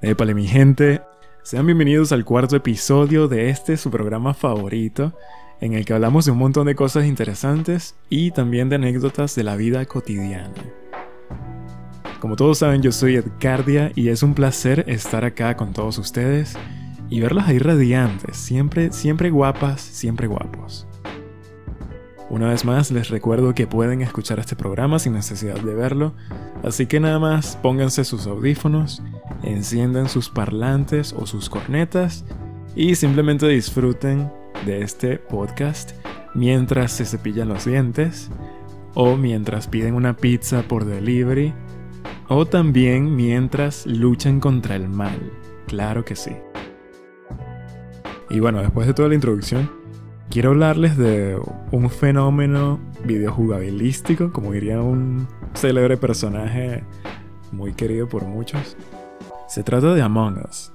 Épale mi gente, sean bienvenidos al cuarto episodio de este su programa favorito, en el que hablamos de un montón de cosas interesantes y también de anécdotas de la vida cotidiana. Como todos saben, yo soy Edgardia y es un placer estar acá con todos ustedes y verlos ahí radiantes, siempre, siempre guapas, siempre guapos. Una vez más les recuerdo que pueden escuchar este programa sin necesidad de verlo, así que nada más pónganse sus audífonos, enciendan sus parlantes o sus cornetas y simplemente disfruten de este podcast mientras se cepillan los dientes o mientras piden una pizza por delivery o también mientras luchan contra el mal. Claro que sí. Y bueno, después de toda la introducción, quiero hablarles de un fenómeno videojugabilístico, como diría un célebre personaje muy querido por muchos. Se trata de Among Us.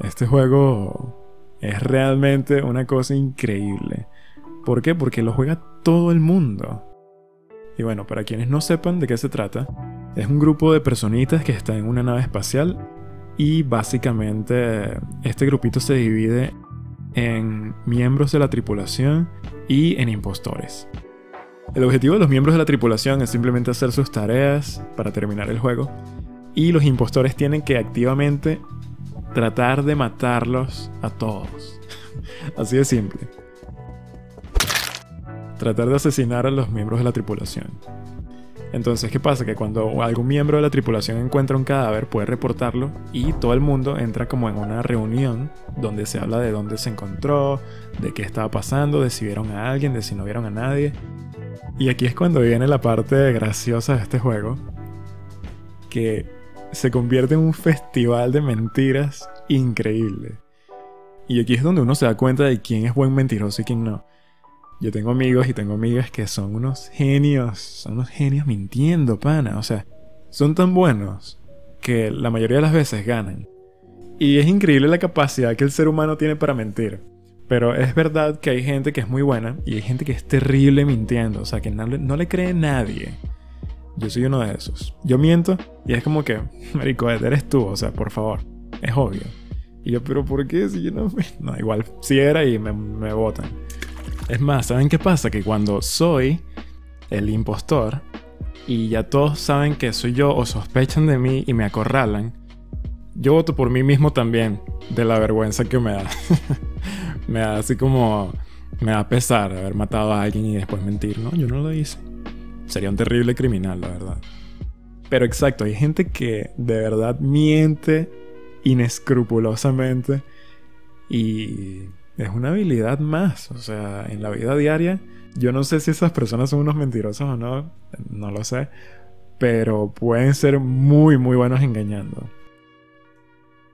Este juego es realmente una cosa increíble. ¿Por qué? Porque lo juega todo el mundo. Y bueno, para quienes no sepan de qué se trata, es un grupo de personitas que está en una nave espacial y básicamente este grupito se divide en miembros de la tripulación y en impostores. El objetivo de los miembros de la tripulación es simplemente hacer sus tareas para terminar el juego y los impostores tienen que activamente tratar de matarlos a todos. Así de simple. Tratar de asesinar a los miembros de la tripulación. Entonces, ¿qué pasa? Que cuando algún miembro de la tripulación encuentra un cadáver, puede reportarlo y todo el mundo entra como en una reunión donde se habla de dónde se encontró, de qué estaba pasando, de si vieron a alguien, de si no vieron a nadie. Y aquí es cuando viene la parte graciosa de este juego, que se convierte en un festival de mentiras increíble. Y aquí es donde uno se da cuenta de quién es buen mentiroso y quién no. Yo tengo amigos y tengo amigas que son unos genios, son unos genios mintiendo, pana. O sea, son tan buenos que la mayoría de las veces ganan. Y es increíble la capacidad que el ser humano tiene para mentir. Pero es verdad que hay gente que es muy buena y hay gente que es terrible mintiendo. O sea, que no le, no le cree nadie. Yo soy uno de esos. Yo miento y es como que, marico, eres tú. O sea, por favor. Es obvio. Y yo, pero ¿por qué? Si yo no... No, igual, si era y me, me. Es más, ¿saben qué pasa? Que cuando soy el impostor y ya todos saben que soy yo o sospechan de mí y me acorralan, yo voto por mí mismo también, de la vergüenza que me da. me da así como... Me da pesar haber matado a alguien y después mentir, ¿no? Yo no lo hice. Sería un terrible criminal, la verdad. Pero exacto, hay gente que de verdad miente inescrupulosamente y es una habilidad más. O sea, en la vida diaria, yo no sé si esas personas son unos mentirosos o no, no lo sé, pero pueden ser muy, muy buenos engañando.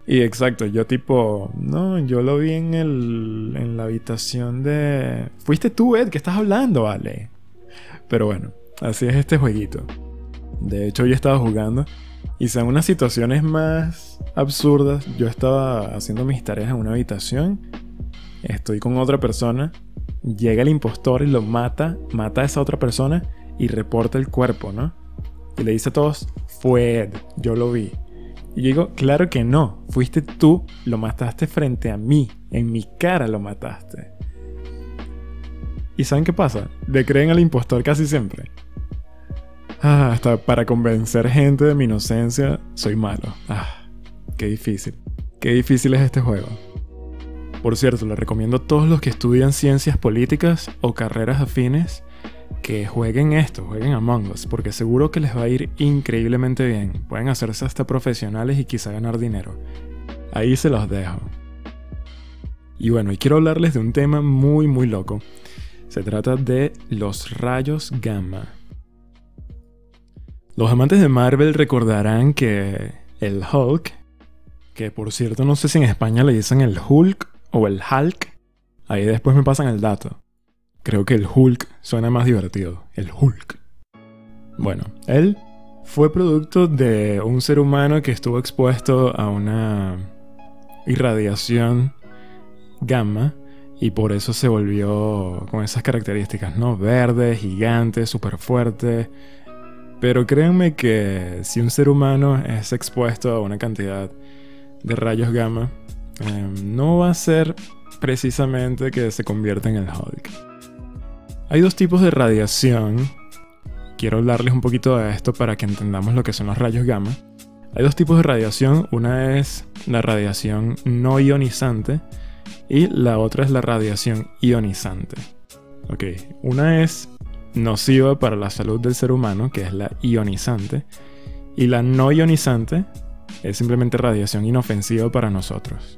Y exacto, yo tipo, no, yo lo vi en el en la habitación de Fuiste tú, Ed, que estás hablando, vale. Pero bueno, así es este jueguito. De hecho, yo estaba jugando y son unas situaciones más absurdas. Yo estaba haciendo mis tareas en una habitación estoy con otra persona, llega el impostor y lo mata, mata a esa otra persona y reporta el cuerpo, ¿no? Y le dice a todos, fue Ed, yo lo vi. Y yo digo, claro que no, fuiste tú, lo mataste frente a mí, en mi cara lo mataste. ¿Y saben qué pasa? Le creen al impostor casi siempre. Ah, hasta para convencer gente de mi inocencia, soy malo. Ah, qué difícil. Qué difícil es este juego. Por cierto, le recomiendo a todos los que estudian ciencias políticas o carreras afines que jueguen esto, jueguen Among Us, porque seguro que les va a ir increíblemente bien. Pueden hacerse hasta profesionales y quizá ganar dinero. Ahí se los dejo. Y bueno, y quiero hablarles de un tema muy muy loco. Se trata de los rayos gamma. Los amantes de Marvel recordarán que el Hulk, que por cierto no sé si en España le dicen el Hulk o el Hulk, ahí después me pasan el dato. Creo que el Hulk suena más divertido. El Hulk. Bueno, él fue producto de un ser humano que estuvo expuesto a una irradiación gamma y por eso se volvió con esas características, ¿no? Verde, gigante, súper fuerte. Pero créanme que si un ser humano es expuesto a una cantidad de rayos gamma, em, no va a ser precisamente que se convierta en el Hulk. Hay dos tipos de radiación. Quiero hablarles un poquito de esto para que entendamos lo que son los rayos gamma. Hay dos tipos de radiación. Una es la radiación no ionizante y la otra es la radiación ionizante. Ok, una es nociva para la salud del ser humano, que es la ionizante, y la no ionizante es simplemente radiación inofensiva para nosotros.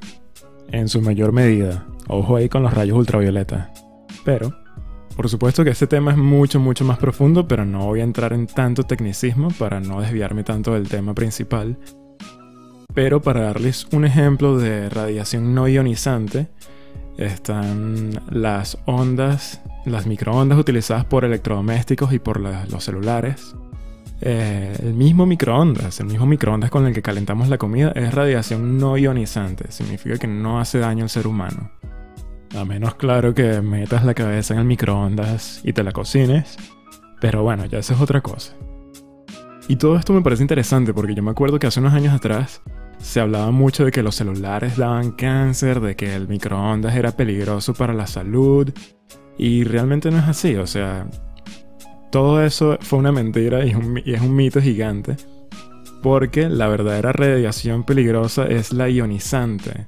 En su mayor medida, ojo ahí con los rayos ultravioleta. Pero, por supuesto que este tema es mucho, mucho más profundo, pero no voy a entrar en tanto tecnicismo para no desviarme tanto del tema principal. Pero para darles un ejemplo de radiación no ionizante, están las ondas, las microondas utilizadas por electrodomésticos y por los celulares. Eh, el mismo microondas, el mismo microondas con el que calentamos la comida es radiación no ionizante, significa que no hace daño al ser humano. A menos claro que metas la cabeza en el microondas y te la cocines, pero bueno, ya eso es otra cosa. Y todo esto me parece interesante porque yo me acuerdo que hace unos años atrás se hablaba mucho de que los celulares daban cáncer, de que el microondas era peligroso para la salud. Y realmente no es así, o sea, todo eso fue una mentira y es un, mito gigante. Porque la verdadera radiación peligrosa es la ionizante,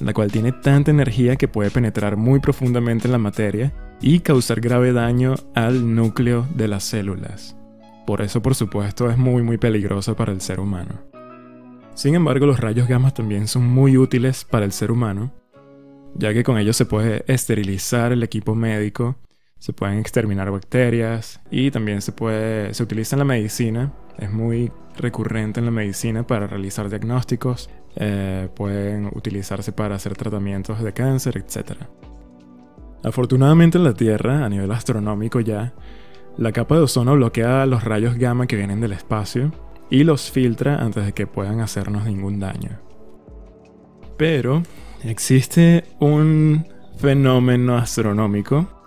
la cual tiene tanta energía que puede penetrar muy profundamente en la materia y causar grave daño al núcleo de las células. Por eso, por supuesto, es muy muy peligrosa para el ser humano. Sin embargo, los rayos gamma también son muy útiles para el ser humano, ya que con ellos se puede esterilizar el equipo médico, se pueden exterminar bacterias y también se puede se utiliza en la medicina, es muy recurrente en la medicina para realizar diagnósticos, eh, pueden utilizarse para hacer tratamientos de cáncer, etc. Afortunadamente en la Tierra, a nivel astronómico ya, la capa de ozono bloquea los rayos gamma que vienen del espacio y los filtra antes de que puedan hacernos ningún daño. Pero existe un fenómeno astronómico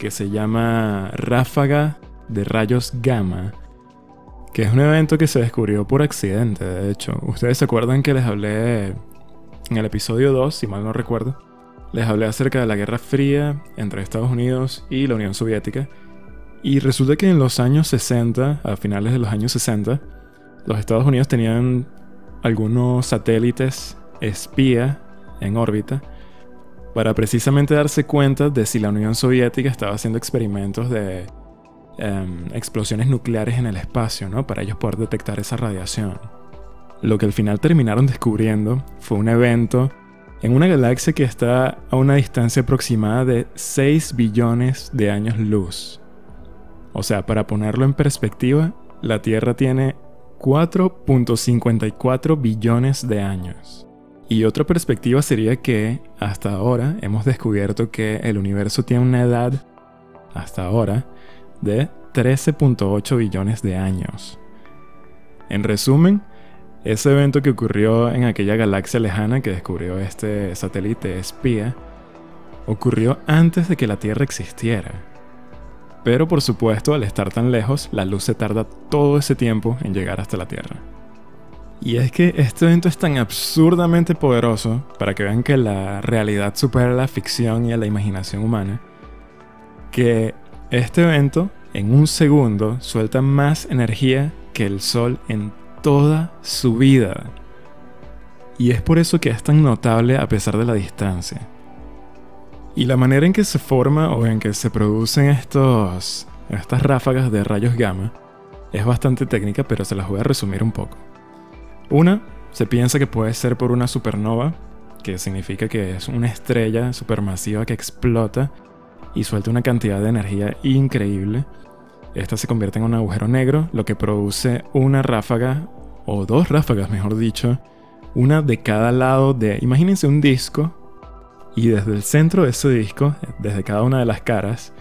que se llama ráfaga de rayos gamma, que es un evento que se descubrió por accidente, de hecho. Ustedes se acuerdan que les hablé en el episodio 2, si mal no recuerdo, les hablé acerca de la Guerra Fría entre Estados Unidos y la Unión Soviética. Y resulta que en los años 60, a finales de los años 60, los Estados Unidos tenían algunos satélites espía en órbita para precisamente darse cuenta de si la Unión Soviética estaba haciendo experimentos de em, explosiones nucleares en el espacio, ¿no? Para ellos poder detectar esa radiación. Lo que al final terminaron descubriendo fue un evento en una galaxia que está a una distancia aproximada de 6 billones de años luz. O sea, para ponerlo en perspectiva, la Tierra tiene 4.54 billones de años. Y otra perspectiva sería que hasta ahora hemos descubierto que el universo tiene una edad, hasta ahora, de 13.8 billones de años. En resumen, ese evento que ocurrió en aquella galaxia lejana que descubrió este satélite espía, ocurrió antes de que la Tierra existiera. Pero por supuesto, al estar tan lejos, la luz se tarda todo ese tiempo en llegar hasta la Tierra. Y es que este evento es tan absurdamente poderoso, para que vean que la realidad supera la ficción y a la imaginación humana, que este evento en un segundo suelta más energía que el Sol en toda su vida. Y es por eso que es tan notable a pesar de la distancia. Y la manera en que se forma o en que se producen estos, estas ráfagas de rayos gamma es bastante técnica, pero se las voy a resumir un poco. Una, se piensa que puede ser por una supernova, que significa que es una estrella supermasiva que explota y suelta una cantidad de energía increíble. Esta se convierte en un agujero negro, lo que produce una ráfaga, o dos ráfagas mejor dicho, una de cada lado de, imagínense un disco y desde el centro de ese disco, desde cada una de las caras,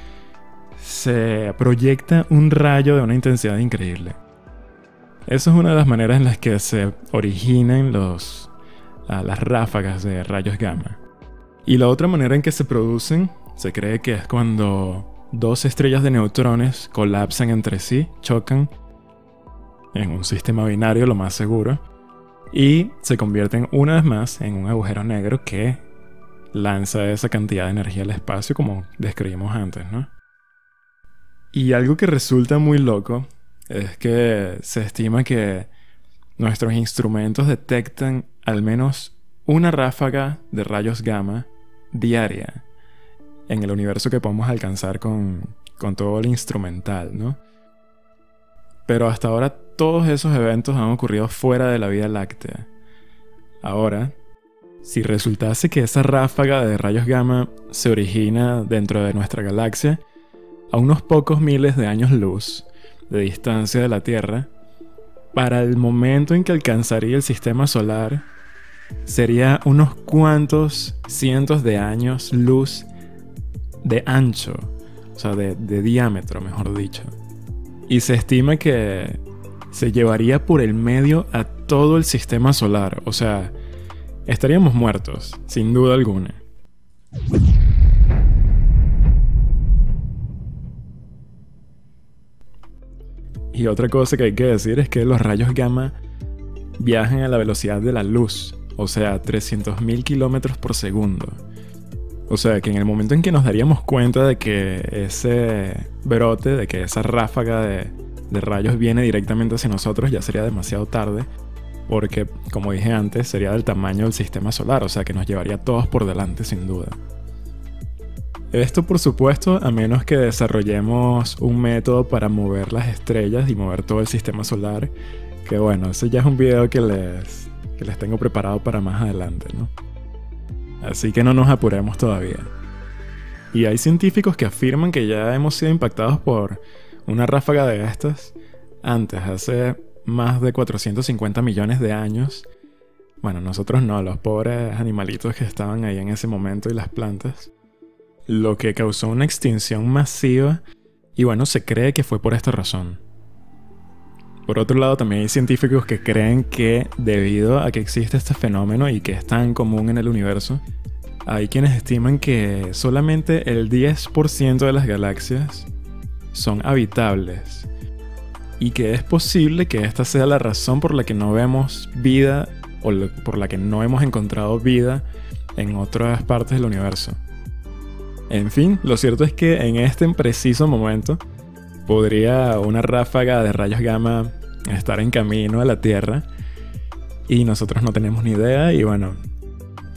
se proyecta un rayo de una intensidad increíble. Esa es una de las maneras en las que se originan los, las ráfagas de rayos gamma. Y la otra manera en que se producen se cree que es cuando dos estrellas de neutrones colapsan entre sí, chocan en un sistema binario lo más seguro, y se convierten una vez más en un agujero negro que lanza esa cantidad de energía al espacio como describimos antes, ¿no? Y algo que resulta muy loco es que se estima que nuestros instrumentos detectan al menos una ráfaga de rayos gamma diaria en el universo que podemos alcanzar con, con todo el instrumental, ¿no? Pero hasta ahora todos esos eventos han ocurrido fuera de la Vía Láctea. Ahora, si resultase que esa ráfaga de rayos gamma se origina dentro de nuestra galaxia, a unos pocos miles de años luz de distancia de la Tierra, para el momento en que alcanzaría el sistema solar, sería unos cuantos cientos de años luz de ancho, o sea, de, de diámetro, mejor dicho. Y se estima que se llevaría por el medio a todo el sistema solar, o sea, estaríamos muertos, sin duda alguna. Y otra cosa que hay que decir es que los rayos gamma viajan a la velocidad de la luz, o sea, 300.000 kilómetros por segundo. O sea, que en el momento en que nos daríamos cuenta de que ese brote, de que esa ráfaga de, de rayos viene directamente hacia nosotros, ya sería demasiado tarde porque, como dije antes, sería del tamaño del sistema solar, o sea que nos llevaría todos por delante sin duda. Esto por supuesto a menos que desarrollemos un método para mover las estrellas y mover todo el sistema solar, que bueno, ese ya es un video que les, que les tengo preparado para más adelante, ¿no? Así que no nos apuremos todavía. Y hay científicos que afirman que ya hemos sido impactados por una ráfaga de estas antes, hace más de 450 millones de años. Bueno, nosotros no, los pobres animalitos que estaban ahí en ese momento y las plantas. Lo que causó una extinción masiva y bueno, se cree que fue por esta razón. Por otro lado, también hay científicos que creen que debido a que existe este fenómeno y que es tan común en el universo, hay quienes estiman que solamente el 10% de las galaxias son habitables y que es posible que esta sea la razón por la que no vemos vida o por la que no hemos encontrado vida en otras partes del universo. En fin, lo cierto es que en este preciso momento podría una ráfaga de rayos gamma estar en camino a la Tierra y nosotros no tenemos ni idea y bueno,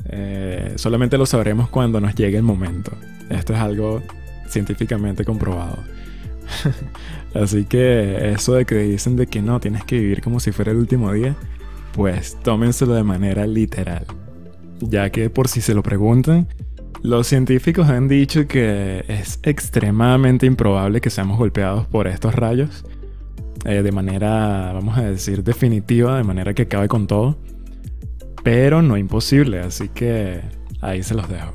eh, solamente lo sabremos cuando nos llegue el momento. Esto es algo científicamente comprobado. Así que eso de que dicen de que no, tienes que vivir como si fuera el último día, pues tómenselo de manera literal. Ya que por si se lo preguntan, los científicos han dicho que es extremadamente improbable que seamos golpeados por estos rayos eh, de manera, vamos a decir, definitiva, de manera que acabe con todo. Pero no imposible, así que ahí se los dejo.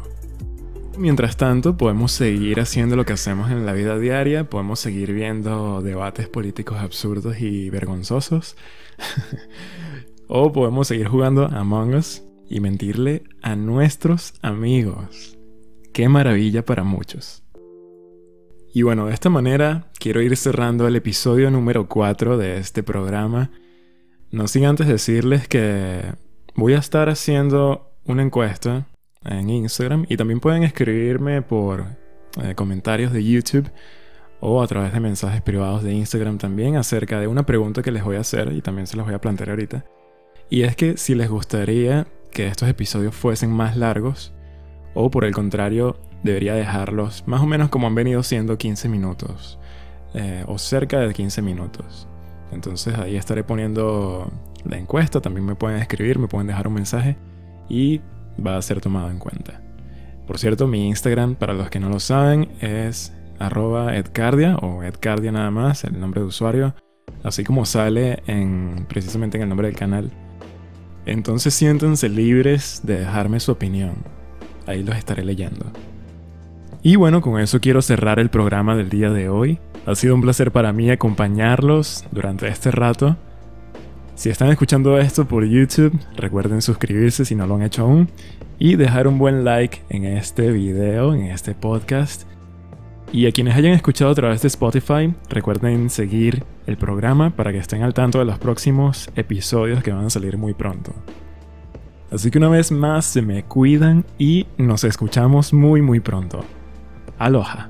Mientras tanto, podemos seguir haciendo lo que hacemos en la vida diaria, podemos seguir viendo debates políticos absurdos y vergonzosos, o podemos seguir jugando Among Us y mentirle a nuestros amigos. Qué maravilla para muchos. Y bueno, de esta manera quiero ir cerrando el episodio número 4 de este programa. No sin antes decirles que voy a estar haciendo una encuesta en Instagram y también pueden escribirme por eh, comentarios de YouTube o a través de mensajes privados de Instagram también acerca de una pregunta que les voy a hacer y también se las voy a plantear ahorita. Y es que si les gustaría que estos episodios fuesen más largos o por el contrario debería dejarlos más o menos como han venido siendo 15 minutos eh, o cerca de 15 minutos. Entonces ahí estaré poniendo la encuesta, también me pueden escribir, me pueden dejar un mensaje y va a ser tomado en cuenta. Por cierto, mi Instagram, para los que no lo saben, es arroba edcardia o edcardia nada más, el nombre de usuario, así como sale en, precisamente en el nombre del canal. Entonces siéntense libres de dejarme su opinión. Ahí los estaré leyendo. Y bueno, con eso quiero cerrar el programa del día de hoy. Ha sido un placer para mí acompañarlos durante este rato. Si están escuchando esto por YouTube, recuerden suscribirse si no lo han hecho aún y dejar un buen like en este video, en este podcast. Y a quienes hayan escuchado a través de Spotify, recuerden seguir el programa para que estén al tanto de los próximos episodios que van a salir muy pronto. Así que una vez más se me cuidan y nos escuchamos muy muy pronto. Aloha.